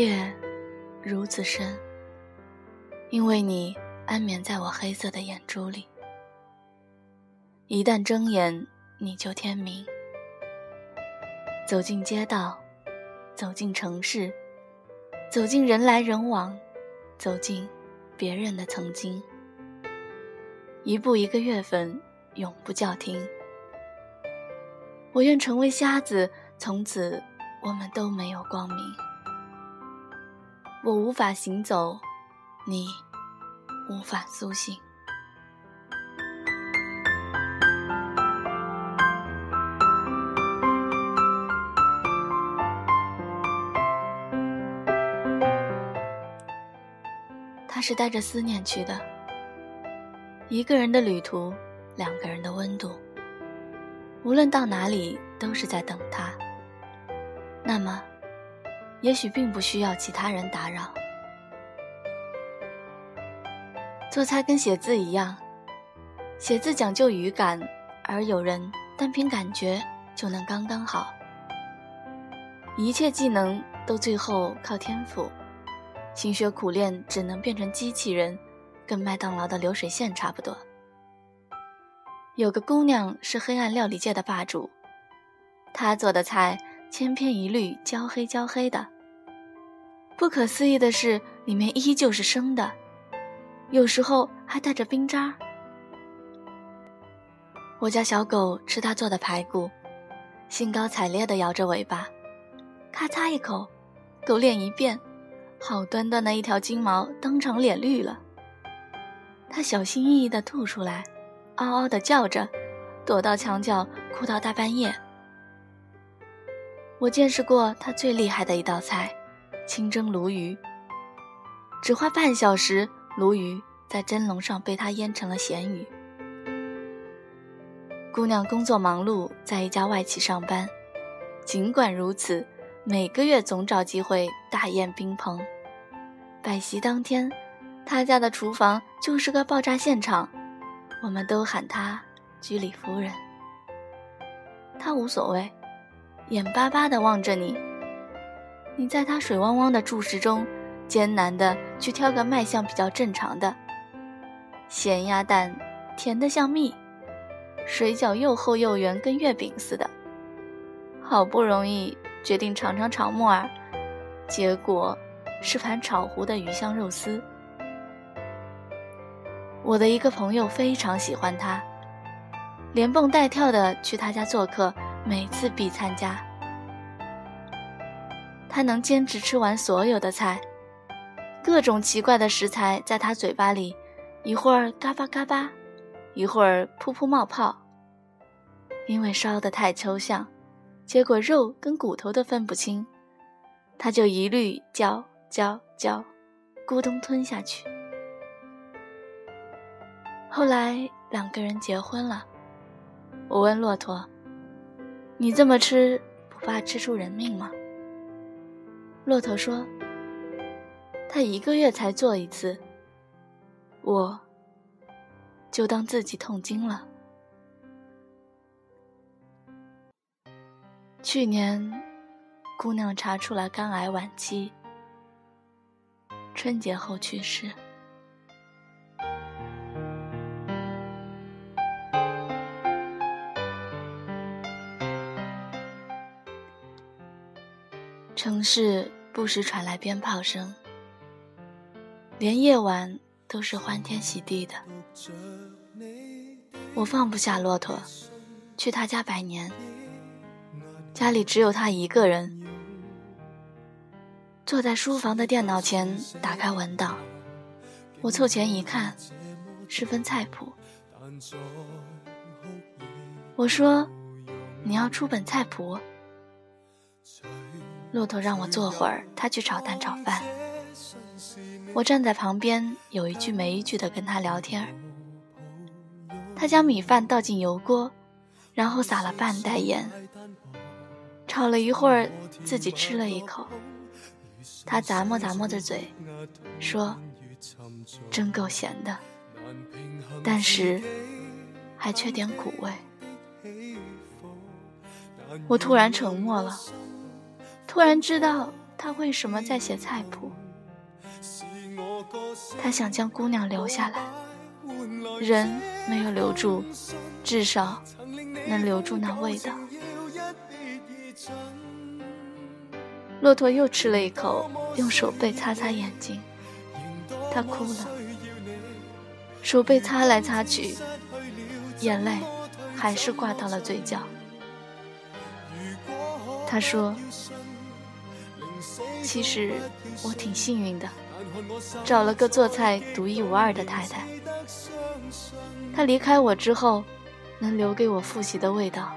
夜如此深，因为你安眠在我黑色的眼珠里。一旦睁眼，你就天明。走进街道，走进城市，走进人来人往，走进别人的曾经。一步一个月份，永不叫停。我愿成为瞎子，从此我们都没有光明。我无法行走，你无法苏醒。他是带着思念去的，一个人的旅途，两个人的温度。无论到哪里，都是在等他。那么，也许并不需要其他人打扰。做菜跟写字一样，写字讲究语感，而有人单凭感觉就能刚刚好。一切技能都最后靠天赋，勤学苦练只能变成机器人，跟麦当劳的流水线差不多。有个姑娘是黑暗料理界的霸主，她做的菜千篇一律，焦黑焦黑的。不可思议的是，里面依旧是生的，有时候还带着冰渣。我家小狗吃她做的排骨，兴高采烈地摇着尾巴，咔嚓一口，狗脸一变，好端端的一条金毛当场脸绿了。它小心翼翼地吐出来。嗷嗷的叫着，躲到墙角哭到大半夜。我见识过他最厉害的一道菜——清蒸鲈鱼。只花半小时，鲈鱼在蒸笼上被他腌成了咸鱼。姑娘工作忙碌，在一家外企上班。尽管如此，每个月总找机会大宴宾朋。摆席当天，他家的厨房就是个爆炸现场。我们都喊他居里夫人。他无所谓，眼巴巴地望着你。你在他水汪汪的注视中，艰难地去挑个卖相比较正常的。咸鸭蛋，甜得像蜜；水饺又厚又圆，跟月饼似的。好不容易决定尝尝炒木耳，结果是盘炒糊的鱼香肉丝。我的一个朋友非常喜欢他，连蹦带跳的去他家做客，每次必参加。他能坚持吃完所有的菜，各种奇怪的食材在他嘴巴里，一会儿嘎巴嘎巴，一会儿噗噗冒泡。因为烧得太抽象，结果肉跟骨头都分不清，他就一律嚼嚼嚼，咕咚吞下去。后来两个人结婚了，我问骆驼：“你这么吃，不怕吃出人命吗？”骆驼说：“他一个月才做一次，我就当自己痛经了。”去年，姑娘查出来肝癌晚期，春节后去世。城市不时传来鞭炮声，连夜晚都是欢天喜地的。我放不下骆驼，去他家拜年。家里只有他一个人，坐在书房的电脑前，打开文档。我凑前一看，是份菜谱。我说：“你要出本菜谱？”骆驼让我坐会儿，他去炒蛋炒饭。我站在旁边，有一句没一句的跟他聊天。他将米饭倒进油锅，然后撒了半袋盐，炒了一会儿，自己吃了一口。他咂摸咂摸着嘴，说：“真够咸的，但是还缺点苦味。”我突然沉默了。突然知道他为什么在写菜谱。他想将姑娘留下来，人没有留住，至少能留住那味道。骆驼又吃了一口，用手背擦擦眼睛，他哭了，手背擦来擦去，眼泪还是挂到了嘴角。他说：“其实我挺幸运的。”找了个做菜独一无二的太太。她离开我之后，能留给我复习的味道，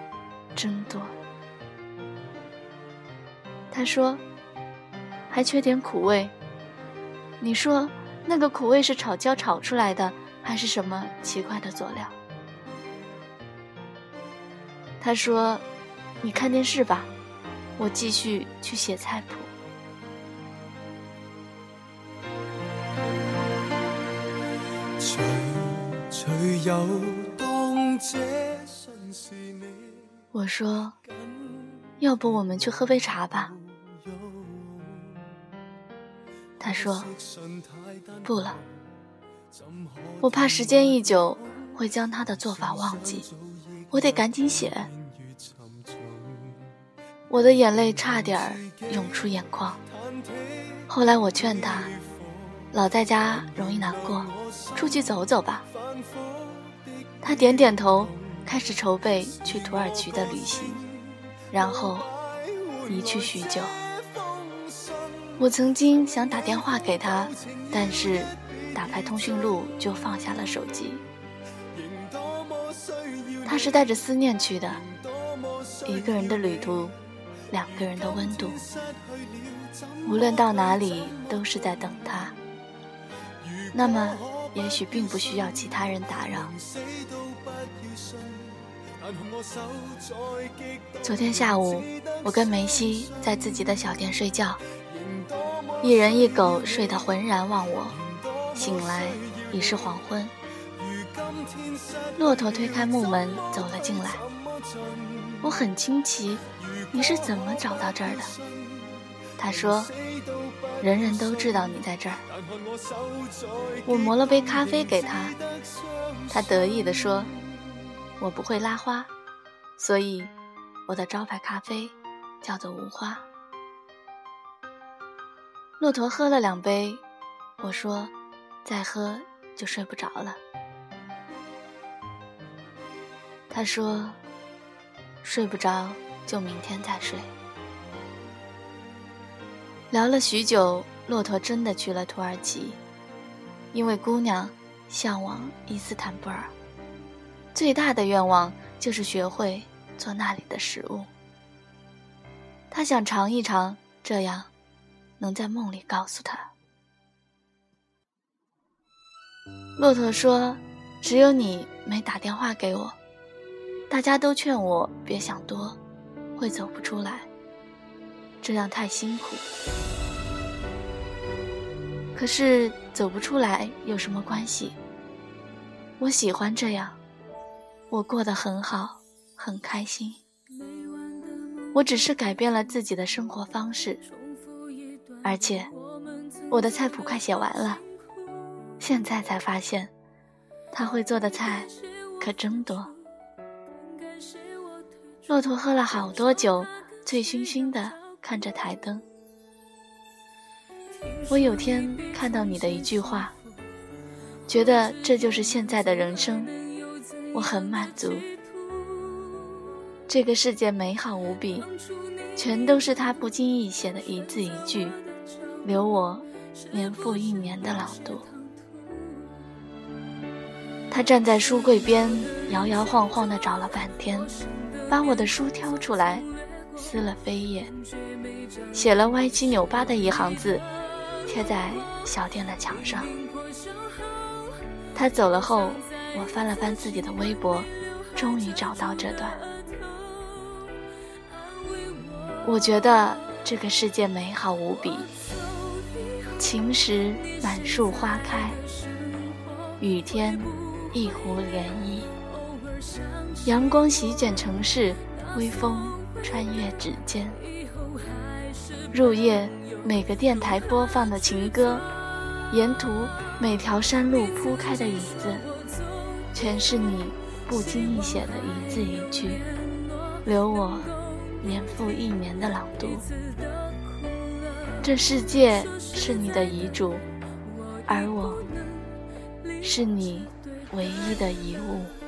真多。他说，还缺点苦味。你说那个苦味是炒椒炒出来的，还是什么奇怪的佐料？他说，你看电视吧，我继续去写菜谱。我说：“要不我们去喝杯茶吧？”他说：“不了，我怕时间一久会将他的做法忘记，我得赶紧写。”我的眼泪差点儿涌出眼眶。后来我劝他：“老在家容易难过，出去走走吧。”他点点头，开始筹备去土耳其的旅行，然后离去许久。我曾经想打电话给他，但是打开通讯录就放下了手机。他是带着思念去的，一个人的旅途，两个人的温度，无论到哪里都是在等他。那么。也许并不需要其他人打扰。昨天下午，我跟梅西在自己的小店睡觉，一人一狗睡得浑然忘我，醒来已是黄昏。骆驼推开木门走了进来，我很惊奇，你是怎么找到这儿的？他说。人人都知道你在这儿。我磨了杯咖啡给他，他得意地说：“我不会拉花，所以我的招牌咖啡叫做无花。”骆驼喝了两杯，我说：“再喝就睡不着了。”他说：“睡不着就明天再睡。”聊了许久，骆驼真的去了土耳其，因为姑娘向往伊斯坦布尔，最大的愿望就是学会做那里的食物。他想尝一尝，这样能在梦里告诉他。骆驼说：“只有你没打电话给我，大家都劝我别想多，会走不出来。”这样太辛苦，可是走不出来有什么关系？我喜欢这样，我过得很好，很开心。我只是改变了自己的生活方式，而且我的菜谱快写完了，现在才发现，他会做的菜可真多。骆驼喝了好多酒，醉醺醺的。看着台灯，我有天看到你的一句话，觉得这就是现在的人生，我很满足。这个世界美好无比，全都是他不经意写的一字一句，留我年复一年的朗读。他站在书柜边，摇摇晃晃地找了半天，把我的书挑出来。撕了扉页，写了歪七扭八的一行字，贴在小店的墙上。他走了后，我翻了翻自己的微博，终于找到这段。我觉得这个世界美好无比，晴时满树花开，雨天一湖涟漪，阳光席卷城市，微风。穿越指尖，入夜每个电台播放的情歌，沿途每条山路铺开的影子，全是你不经意写的一字一句，留我年复一年的朗读。这世界是你的遗嘱，而我是你唯一的遗物。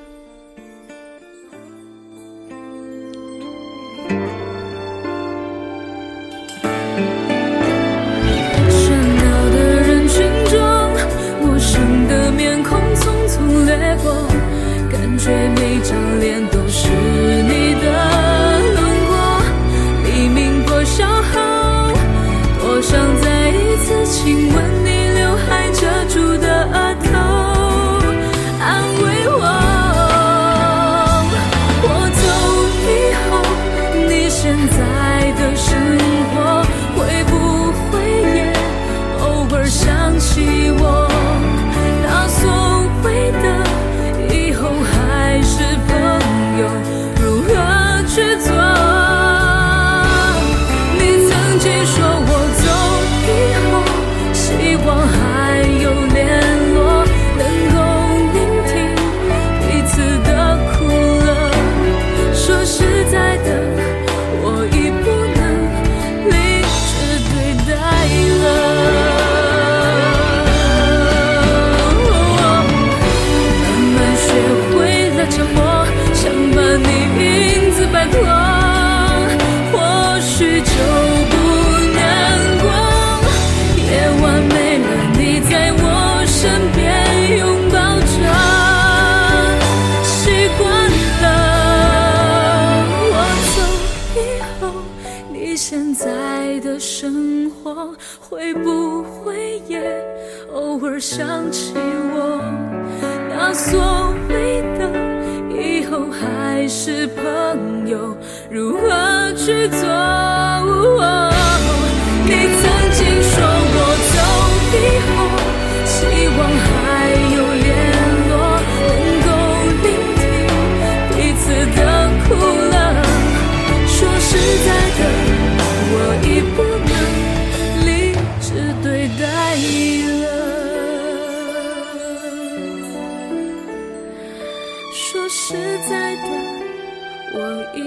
在就不难过夜晚没了你在我身边拥抱着习惯了我走以后你现在的生活会不会也偶尔想起我那所谓的以后还是朋友如何去做？你曾经说过走以后，希望还有联络，能够聆听彼此的苦乐。说实在的，我已不能理智对待了。说实在的，我已。